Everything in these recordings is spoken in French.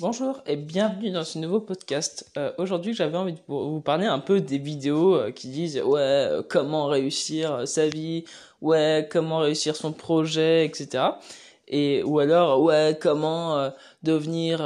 Bonjour et bienvenue dans ce nouveau podcast. Euh, Aujourd'hui, j'avais envie de vous parler un peu des vidéos euh, qui disent ouais euh, comment réussir sa vie, ouais comment réussir son projet, etc. Et ou alors ouais comment euh, devenir.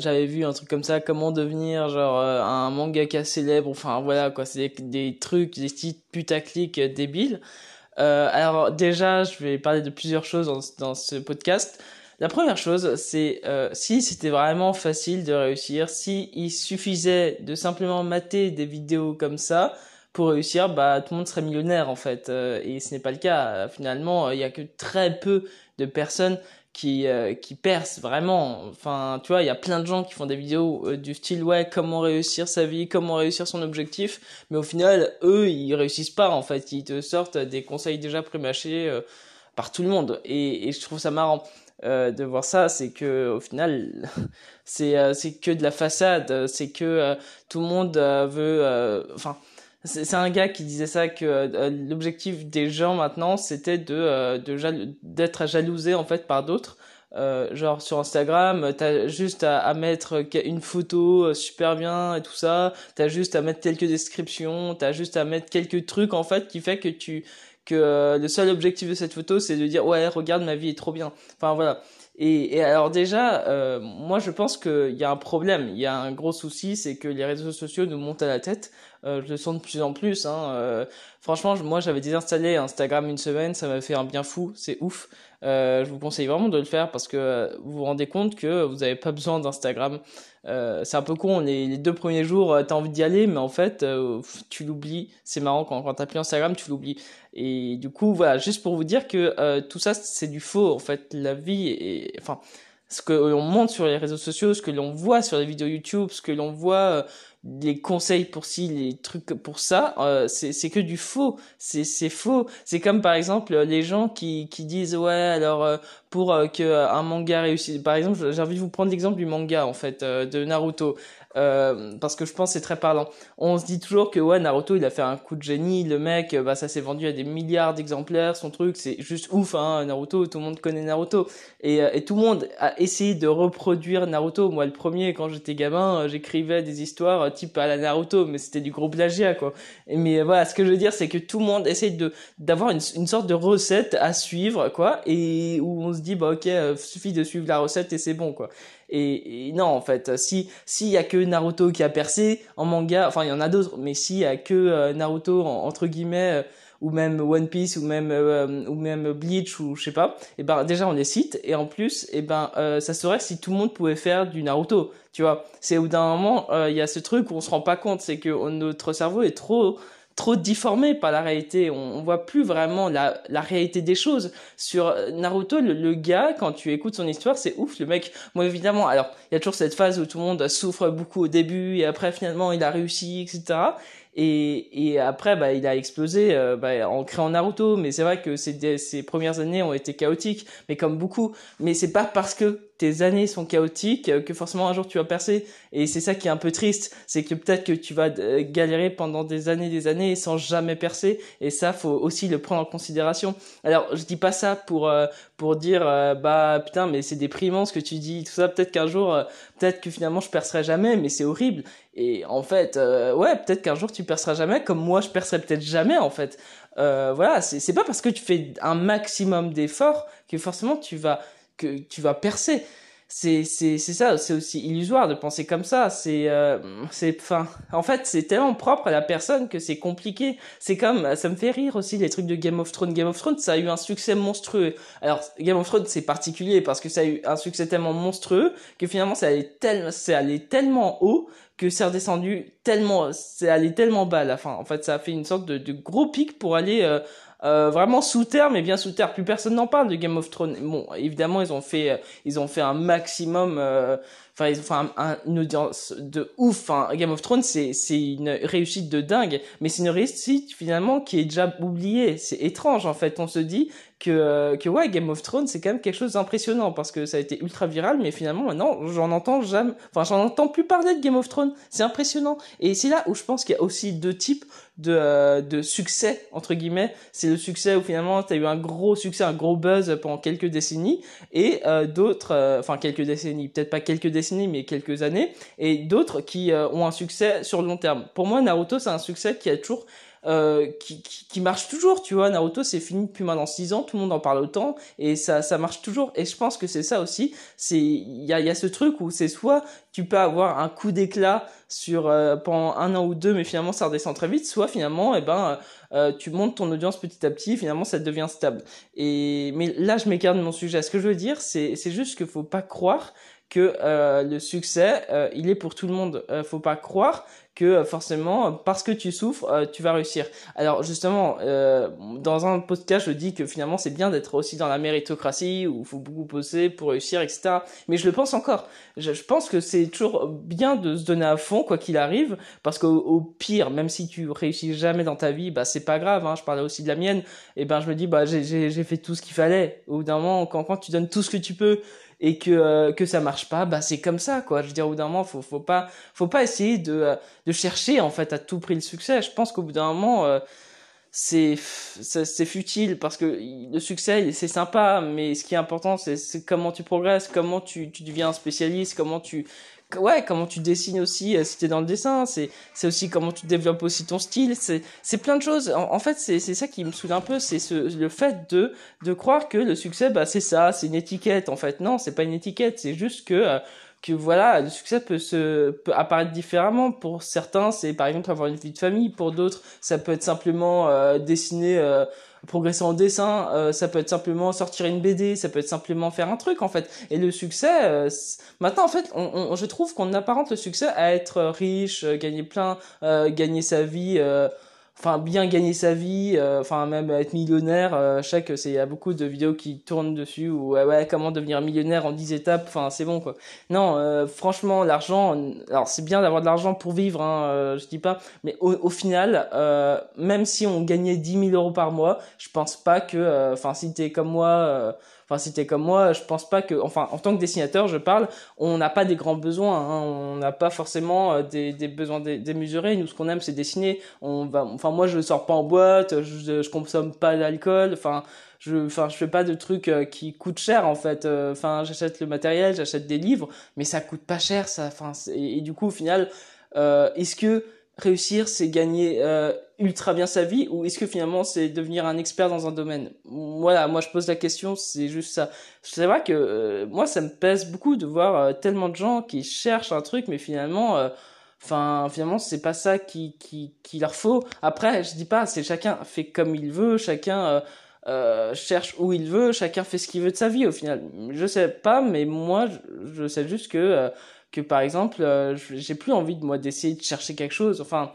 J'avais vu un truc comme ça, comment devenir genre un mangaka célèbre. Enfin voilà quoi, c'est des, des, trucs, des titres putaclic débiles. alors déjà, je vais parler de plusieurs choses dans ce podcast. La première chose, c'est euh, si c'était vraiment facile de réussir, si il suffisait de simplement mater des vidéos comme ça pour réussir, bah tout le monde serait millionnaire en fait. Euh, et ce n'est pas le cas. Finalement, il y a que très peu de personnes qui euh, qui percent vraiment. Enfin, tu vois, il y a plein de gens qui font des vidéos du style ouais comment réussir sa vie, comment réussir son objectif, mais au final, eux, ils réussissent pas en fait. Ils te sortent des conseils déjà prémâchés par tout le monde. Et, et je trouve ça marrant. Euh, de voir ça, c'est que au final, c'est euh, c'est que de la façade, c'est que euh, tout le monde veut, enfin. c'est un gars qui disait ça que l'objectif des gens maintenant c'était de d'être jalousé en fait par d'autres genre sur Instagram t'as juste à, à, mettre une photo super bien et tout ça t'as juste à mettre quelques descriptions t'as juste à mettre quelques trucs en fait qui fait que tu que euh, le seul objectif de cette photo c'est de dire ouais regarde ma vie est trop bien. Enfin voilà. Et, et alors déjà euh, moi je pense qu'il y a un problème. Il y a un gros souci c'est que les réseaux sociaux nous montent à la tête euh, je le sens de plus en plus hein, euh, franchement moi j'avais désinstallé Instagram une semaine ça m'a fait un bien fou c'est ouf euh, je vous conseille vraiment de le faire parce que vous vous rendez compte que vous n'avez pas besoin d'Instagram euh, c'est un peu con, les, deux premiers jours, euh, t'as envie d'y aller, mais en fait, euh, tu l'oublies. C'est marrant, quand, quand plus Instagram, tu l'oublies. Et du coup, voilà, juste pour vous dire que tout ça, c'est du faux. En fait, la vie, est, enfin, ce que l'on montre sur les réseaux sociaux, ce que l'on voit sur les vidéos YouTube, ce que l'on voit les conseils pour ci, les trucs pour ça, euh, c'est que du faux. C'est c'est faux. C'est comme par exemple les gens qui qui disent ouais alors euh, pour euh, que un manga réussisse. Par exemple, j'ai envie de vous prendre l'exemple du manga en fait euh, de Naruto. Euh, parce que je pense c'est très parlant. On se dit toujours que ouais Naruto il a fait un coup de génie, le mec euh, bah ça s'est vendu à des milliards d'exemplaires, son truc c'est juste ouf hein Naruto, tout le monde connaît Naruto et, euh, et tout le monde a essayé de reproduire Naruto. Moi le premier quand j'étais gamin j'écrivais des histoires type à la Naruto mais c'était du gros plagiat quoi. Et, mais voilà ce que je veux dire c'est que tout le monde essaye de d'avoir une, une sorte de recette à suivre quoi et où on se dit bah ok suffit de suivre la recette et c'est bon quoi. Et, non, en fait, si s'il y a que Naruto qui a percé en manga, enfin il y en a d'autres, mais s'il y a que euh, Naruto entre guillemets euh, ou même One Piece ou même euh, ou même Bleach ou je sais pas, et ben déjà on les cite et en plus et ben ça serait si tout le monde pouvait faire du Naruto, tu vois. C'est au d'un moment il y a ce truc où on se rend pas compte, c'est que notre cerveau est trop trop déformé par la réalité. On, on voit plus vraiment la, la, réalité des choses. Sur Naruto, le, le, gars, quand tu écoutes son histoire, c'est ouf. Le mec, moi évidemment, alors il y a toujours cette phase où tout le monde souffre beaucoup au début et après finalement il a réussi, etc. Et, et après, bah, il a explosé euh, bah, en créant Naruto. Mais c'est vrai que ses, ses premières années ont été chaotiques, mais comme beaucoup. Mais c'est pas parce que tes années sont chaotiques que forcément un jour tu vas percer. Et c'est ça qui est un peu triste, c'est que peut-être que tu vas euh, galérer pendant des années, des années sans jamais percer. Et ça, faut aussi le prendre en considération. Alors, je dis pas ça pour euh, pour dire euh, bah putain, mais c'est déprimant ce que tu dis, tout ça. Peut-être qu'un jour, peut-être que finalement je percerai jamais, mais c'est horrible. Et en fait, ouais, peut-être qu'un jour tu perceras jamais, comme moi je percerai peut-être jamais en fait. voilà, c'est pas parce que tu fais un maximum d'efforts que forcément tu vas que tu vas percer. C'est c'est c'est ça, c'est aussi illusoire de penser comme ça. C'est euh, c'est enfin en fait c'est tellement propre à la personne que c'est compliqué. C'est comme ça me fait rire aussi les trucs de Game of Thrones. Game of Thrones ça a eu un succès monstrueux. Alors Game of Thrones c'est particulier parce que ça a eu un succès tellement monstrueux que finalement ça allait tellement c'est allé tellement haut que c'est redescendu tellement c'est allé tellement bas à la fin. En fait ça a fait une sorte de, de gros pic pour aller euh, euh, vraiment sous terre, mais bien sous terre. Plus personne n'en parle de Game of Thrones. Bon, évidemment, ils ont fait, ils ont fait un maximum. Euh, enfin, ils ont fait un, une audience de ouf. Game of Thrones, c'est c'est une réussite de dingue, mais c'est une réussite finalement qui est déjà oubliée. C'est étrange en fait. On se dit que, euh, que ouais, Game of Thrones, c'est quand même quelque chose d'impressionnant parce que ça a été ultra viral, mais finalement, maintenant, j'en entends jamais, enfin, j'en entends plus parler de Game of Thrones. C'est impressionnant. Et c'est là où je pense qu'il y a aussi deux types de, euh, de succès, entre guillemets. C'est le succès où finalement, tu as eu un gros succès, un gros buzz pendant quelques décennies et euh, d'autres, enfin, quelques décennies, peut-être pas quelques décennies, mais quelques années, et d'autres qui ont un succès sur le long terme. Pour moi, Naruto, c'est un succès qui a toujours euh, qui, qui, marche toujours, tu vois. Naruto, c'est fini depuis maintenant 6 ans, tout le monde en parle autant, et ça, ça marche toujours. Et je pense que c'est ça aussi, c'est, il y a, y a ce truc où c'est soit tu peux avoir un coup d'éclat sur euh, pendant un an ou deux, mais finalement ça redescend très vite, soit finalement, eh ben, euh, tu montes ton audience petit à petit, finalement ça devient stable. Et mais là, je m'écarte de mon sujet. Ce que je veux dire, c'est, c'est juste qu'il faut pas croire que euh, le succès, euh, il est pour tout le monde. Euh, faut pas croire que euh, forcément, parce que tu souffres, tu vas réussir. Alors justement, dans un podcast, je dis que finalement, c'est bien d'être aussi dans la méritocratie, où il faut beaucoup poser pour réussir, etc. Mais je le pense encore. Je, je pense que c'est toujours bien de se donner à fond, quoi qu'il arrive, parce qu'au pire, même si tu réussis jamais dans ta vie, bah c'est pas grave. Hein, je parlais aussi de la mienne. Et ben je me dis, bah j'ai fait tout ce qu'il fallait. Au bout d'un moment, quand, quand tu donnes tout ce que tu peux et que euh, que ça marche pas bah c'est comme ça quoi. Je veux dire au bout d'un moment faut faut pas faut pas essayer de euh, de chercher en fait à tout prix le succès. Je pense qu'au bout d'un moment euh, c'est c'est futile parce que le succès c'est sympa mais ce qui est important c'est comment tu progresses comment tu tu deviens un spécialiste comment tu ouais, comment tu dessines aussi, euh, si t'es dans le dessin, c'est, c'est aussi comment tu développes aussi ton style, c'est, c'est plein de choses. En, fait, c'est, c'est ça qui me saoule un peu, c'est ce, le fait de, de croire que le succès, bah, c'est ça, c'est une étiquette. En fait, non, c'est pas une étiquette, c'est juste que, euh, que voilà, le succès peut se peut apparaître différemment. Pour certains, c'est par exemple avoir une vie de famille. Pour d'autres, ça peut être simplement euh, dessiner, euh, progresser en dessin. Euh, ça peut être simplement sortir une BD. Ça peut être simplement faire un truc en fait. Et le succès, maintenant en fait, on, on, je trouve qu'on apparente le succès à être riche, gagner plein, gagner sa vie enfin bien gagner sa vie, euh, enfin même être millionnaire. Euh, je sais c'est il y a beaucoup de vidéos qui tournent dessus ou ouais, ouais comment devenir millionnaire en 10 étapes. Enfin c'est bon quoi. Non, euh, franchement l'argent, alors c'est bien d'avoir de l'argent pour vivre, hein, euh, je dis pas, mais au, au final, euh, même si on gagnait 10 000 euros par mois, je pense pas que, enfin si t'es comme moi Enfin, si t'es comme moi, je pense pas que, enfin, en tant que dessinateur, je parle, on n'a pas des grands besoins, hein, on n'a pas forcément euh, des, des besoins démesurés. Nous, ce qu'on aime, c'est dessiner. On va, enfin, moi, je sors pas en boîte, je, je consomme pas d'alcool, enfin, je, enfin, je fais pas de trucs euh, qui coûtent cher en fait. Euh, enfin, j'achète le matériel, j'achète des livres, mais ça coûte pas cher, ça. Enfin, et, du coup, au final, est-ce que réussir, c'est gagner euh, ultra bien sa vie ou est-ce que finalement c'est devenir un expert dans un domaine? Voilà, moi je pose la question, c'est juste ça. C'est vrai que euh, moi ça me pèse beaucoup de voir euh, tellement de gens qui cherchent un truc mais finalement enfin finalement c'est pas ça qui qui qui leur faut. Après, je dis pas, c'est chacun fait comme il veut, chacun cherche où il veut, chacun fait ce qu'il veut de sa vie au final. Je sais pas, mais moi je, je sais juste que que par exemple, euh, j'ai plus envie de moi d'essayer de chercher quelque chose. Enfin,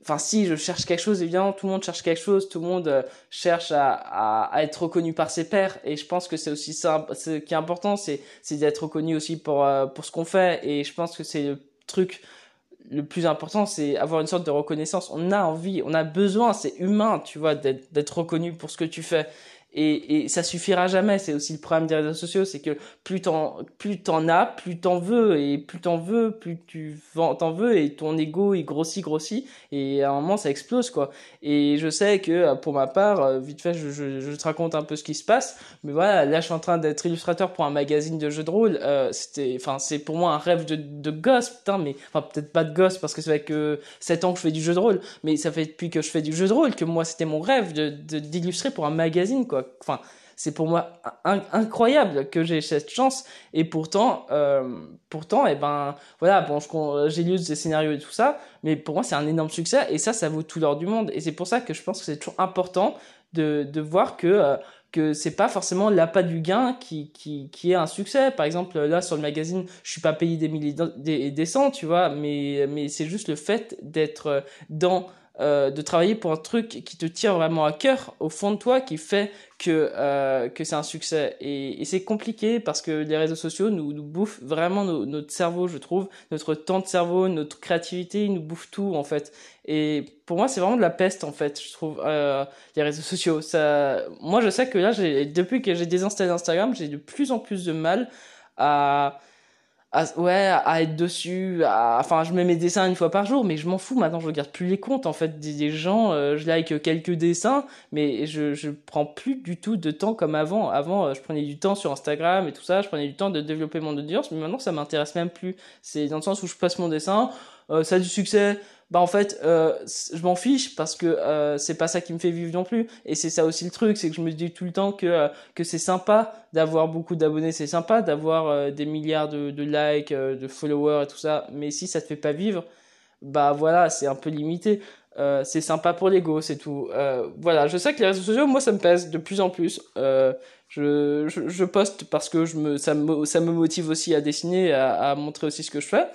enfin si je cherche quelque chose, évidemment tout le monde cherche quelque chose, tout le monde euh, cherche à, à, être reconnu par ses pairs. Et je pense que c'est aussi ça, ce qui est important, c'est c'est d'être reconnu aussi pour euh, pour ce qu'on fait. Et je pense que c'est le truc le plus important, c'est avoir une sorte de reconnaissance. On a envie, on a besoin, c'est humain, tu vois, d'être reconnu pour ce que tu fais et, et ça suffira jamais. C'est aussi le problème des réseaux sociaux, c'est que plus t'en plus t'en as, plus t'en veux et plus t'en veux, plus tu t'en veux et ton ego il grossit, grossit et à un moment ça explose quoi. Et je sais que euh, pour ma part, euh, vite fait, je, je, je te raconte un peu ce qui se passe, mais voilà, là je suis en train d'être illustrateur pour un magazine de jeux de rôle. Euh, c'était, enfin c'est pour moi un rêve de, de gosse, putain, mais enfin peut-être pas de gosse parce que ça fait que 7 ans que je fais du jeu de rôle, mais ça fait depuis que je fais du jeu de rôle que moi c'était mon rêve de d'illustrer pour un magazine quoi Enfin, c'est pour moi incroyable que j'ai cette chance et pourtant euh, pourtant et eh ben voilà bon j'ai lu des scénarios et tout ça mais pour moi c'est un énorme succès et ça ça vaut tout l'or du monde et c'est pour ça que je pense que c'est toujours important de, voir que euh, que c'est pas forcément l'appât du gain qui, qui, qui est un succès. Par exemple, là, sur le magazine, je suis pas payé des milliers des, des cents, tu vois, mais, mais c'est juste le fait d'être dans euh, de travailler pour un truc qui te tire vraiment à cœur au fond de toi qui fait que euh, que c'est un succès. Et, et c'est compliqué parce que les réseaux sociaux nous, nous bouffent vraiment notre cerveau je trouve. Notre temps de cerveau notre créativité ils nous bouffent tout en fait. Et pour moi c'est vraiment de la peste en fait je trouve euh, les réseaux sociaux. Ça moi je sais que là depuis que j'ai désinstallé Instagram j'ai de plus en plus de mal à ouais, à être dessus. enfin, je mets mes dessins une fois par jour, mais je m'en fous. Maintenant, je regarde plus les comptes en fait des, gens. Euh, je like quelques dessins, mais je je prends plus du tout de temps comme avant. Avant, euh, je prenais du temps sur Instagram et tout ça. Je prenais du temps de développer mon audience, mais maintenant, ça m'intéresse même plus. C'est dans le sens où je passe mon dessin, euh, ça a du succès bah en fait euh, je m'en fiche parce que euh, c'est pas ça qui me fait vivre non plus. Et c'est ça aussi le truc c'est que je me dis tout le temps que euh, que c'est sympa d'avoir beaucoup d'abonnés c'est sympa d'avoir euh, des milliards de, de likes de followers et tout ça. Mais si ça te fait pas vivre bah voilà c'est un peu limité. C'est sympa pour l'ego c'est tout. Voilà je sais que les réseaux sociaux moi ça me pèse de plus en plus. Je, je, je poste parce que je me ça me ça me motive aussi à dessiner à, à montrer aussi ce que je fais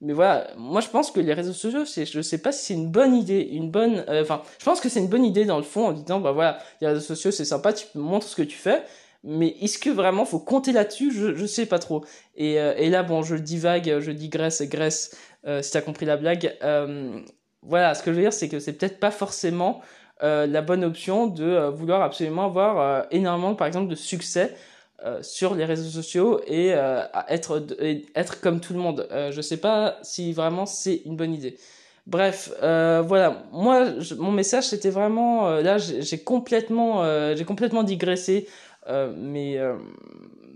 mais voilà, moi je pense que les réseaux sociaux, c'est, je sais pas si c'est une bonne idée, une bonne, euh, enfin, je pense que c'est une bonne idée dans le fond en disant, bah voilà, les réseaux sociaux c'est sympa, tu montres ce que tu fais, mais est-ce que vraiment faut compter là-dessus? Je, je sais pas trop. Et, euh, et là, bon, je divague, je digresse, graisse, euh, si t'as compris la blague. Euh, voilà, ce que je veux dire, c'est que c'est peut-être pas forcément la bonne option de vouloir absolument avoir énormément, par exemple, de succès euh, sur les réseaux sociaux et euh, être être comme tout le monde. Euh, je sais pas si vraiment c'est une bonne idée. Bref, euh, voilà. Moi, mon message c'était vraiment là, j'ai complètement j'ai complètement digressé, mais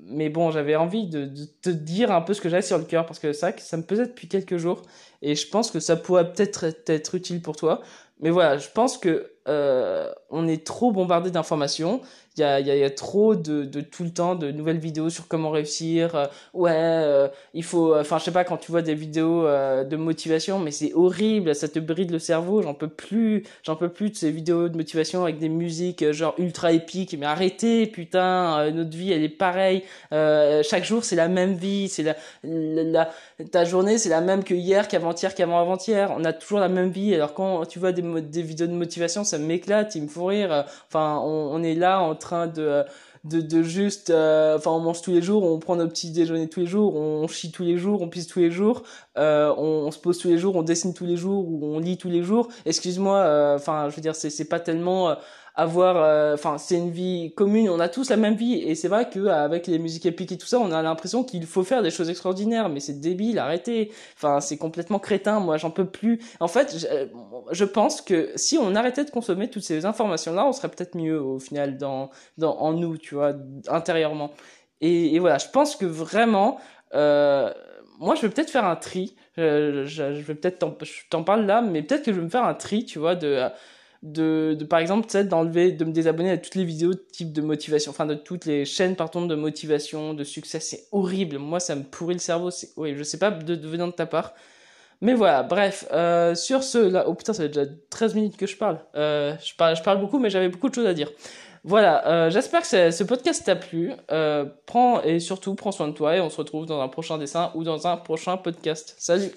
mais bon, j'avais envie de, de, te dire un peu ce que j'avais sur le cœur parce que ça, ça me pesait depuis quelques jours et je pense que ça pourrait peut-être être utile pour toi. Mais voilà, je pense que on est trop bombardé d'informations il y a, y, y a, trop de, de, tout le temps de nouvelles vidéos sur comment réussir. Euh, ouais, euh, il faut, enfin, je sais pas, quand tu vois des vidéos euh, de motivation, mais c'est horrible, ça te bride le cerveau. J'en peux plus, j'en peux plus de ces vidéos de motivation avec des musiques genre ultra épiques. Mais arrêtez, putain, notre vie elle est pareille. chaque jour c'est la même vie, c'est la, la, ta journée c'est la même que hier, qu'avant-hier, qu'avant-avant-hier. On a toujours la même vie. Alors quand tu vois des, des vidéos de motivation, ça m'éclate, ils me font rire. Enfin, on, est là en train de de, de juste euh, enfin on mange tous les jours on prend nos petits déjeuners tous les jours on chie tous les jours on pisse tous les jours euh, on, se pose tous les jours on dessine tous les jours ou on lit tous les jours excuse-moi euh, enfin je veux dire c'est c'est pas tellement avoir euh, enfin c'est une vie commune on a tous la même vie et c'est vrai que avec les musiques épiques et tout ça on a l'impression qu'il faut faire des choses extraordinaires mais c'est débile arrêtez. Enfin c'est complètement crétin moi j'en peux plus. En fait je, euh, je, pense que si on arrêtait de consommer toutes ces informations là on serait peut-être mieux au final dans dans en nous tu vois intérieurement. Et, et voilà je pense que vraiment euh, moi je vais peut-être faire un tri. Je, je, je vais peut-être t'en parle là mais peut-être que je vais me faire un tri tu vois de de, de par exemple, d'enlever, de me désabonner à toutes les vidéos de type de motivation, enfin de toutes les chaînes, pardon, de motivation, de succès. C'est horrible. Moi, ça me pourrit le cerveau. C'est oui, je sais pas de, de venant de ta part. Mais voilà, bref, euh, sur ce, là, oh putain, ça fait déjà 13 minutes que je parle. Euh, je parle, je parle beaucoup, mais j'avais beaucoup de choses à dire. Voilà, euh, j'espère que ce podcast t'a plu. Euh, prends et surtout prends soin de toi et on se retrouve dans un prochain dessin ou dans un prochain podcast. Salut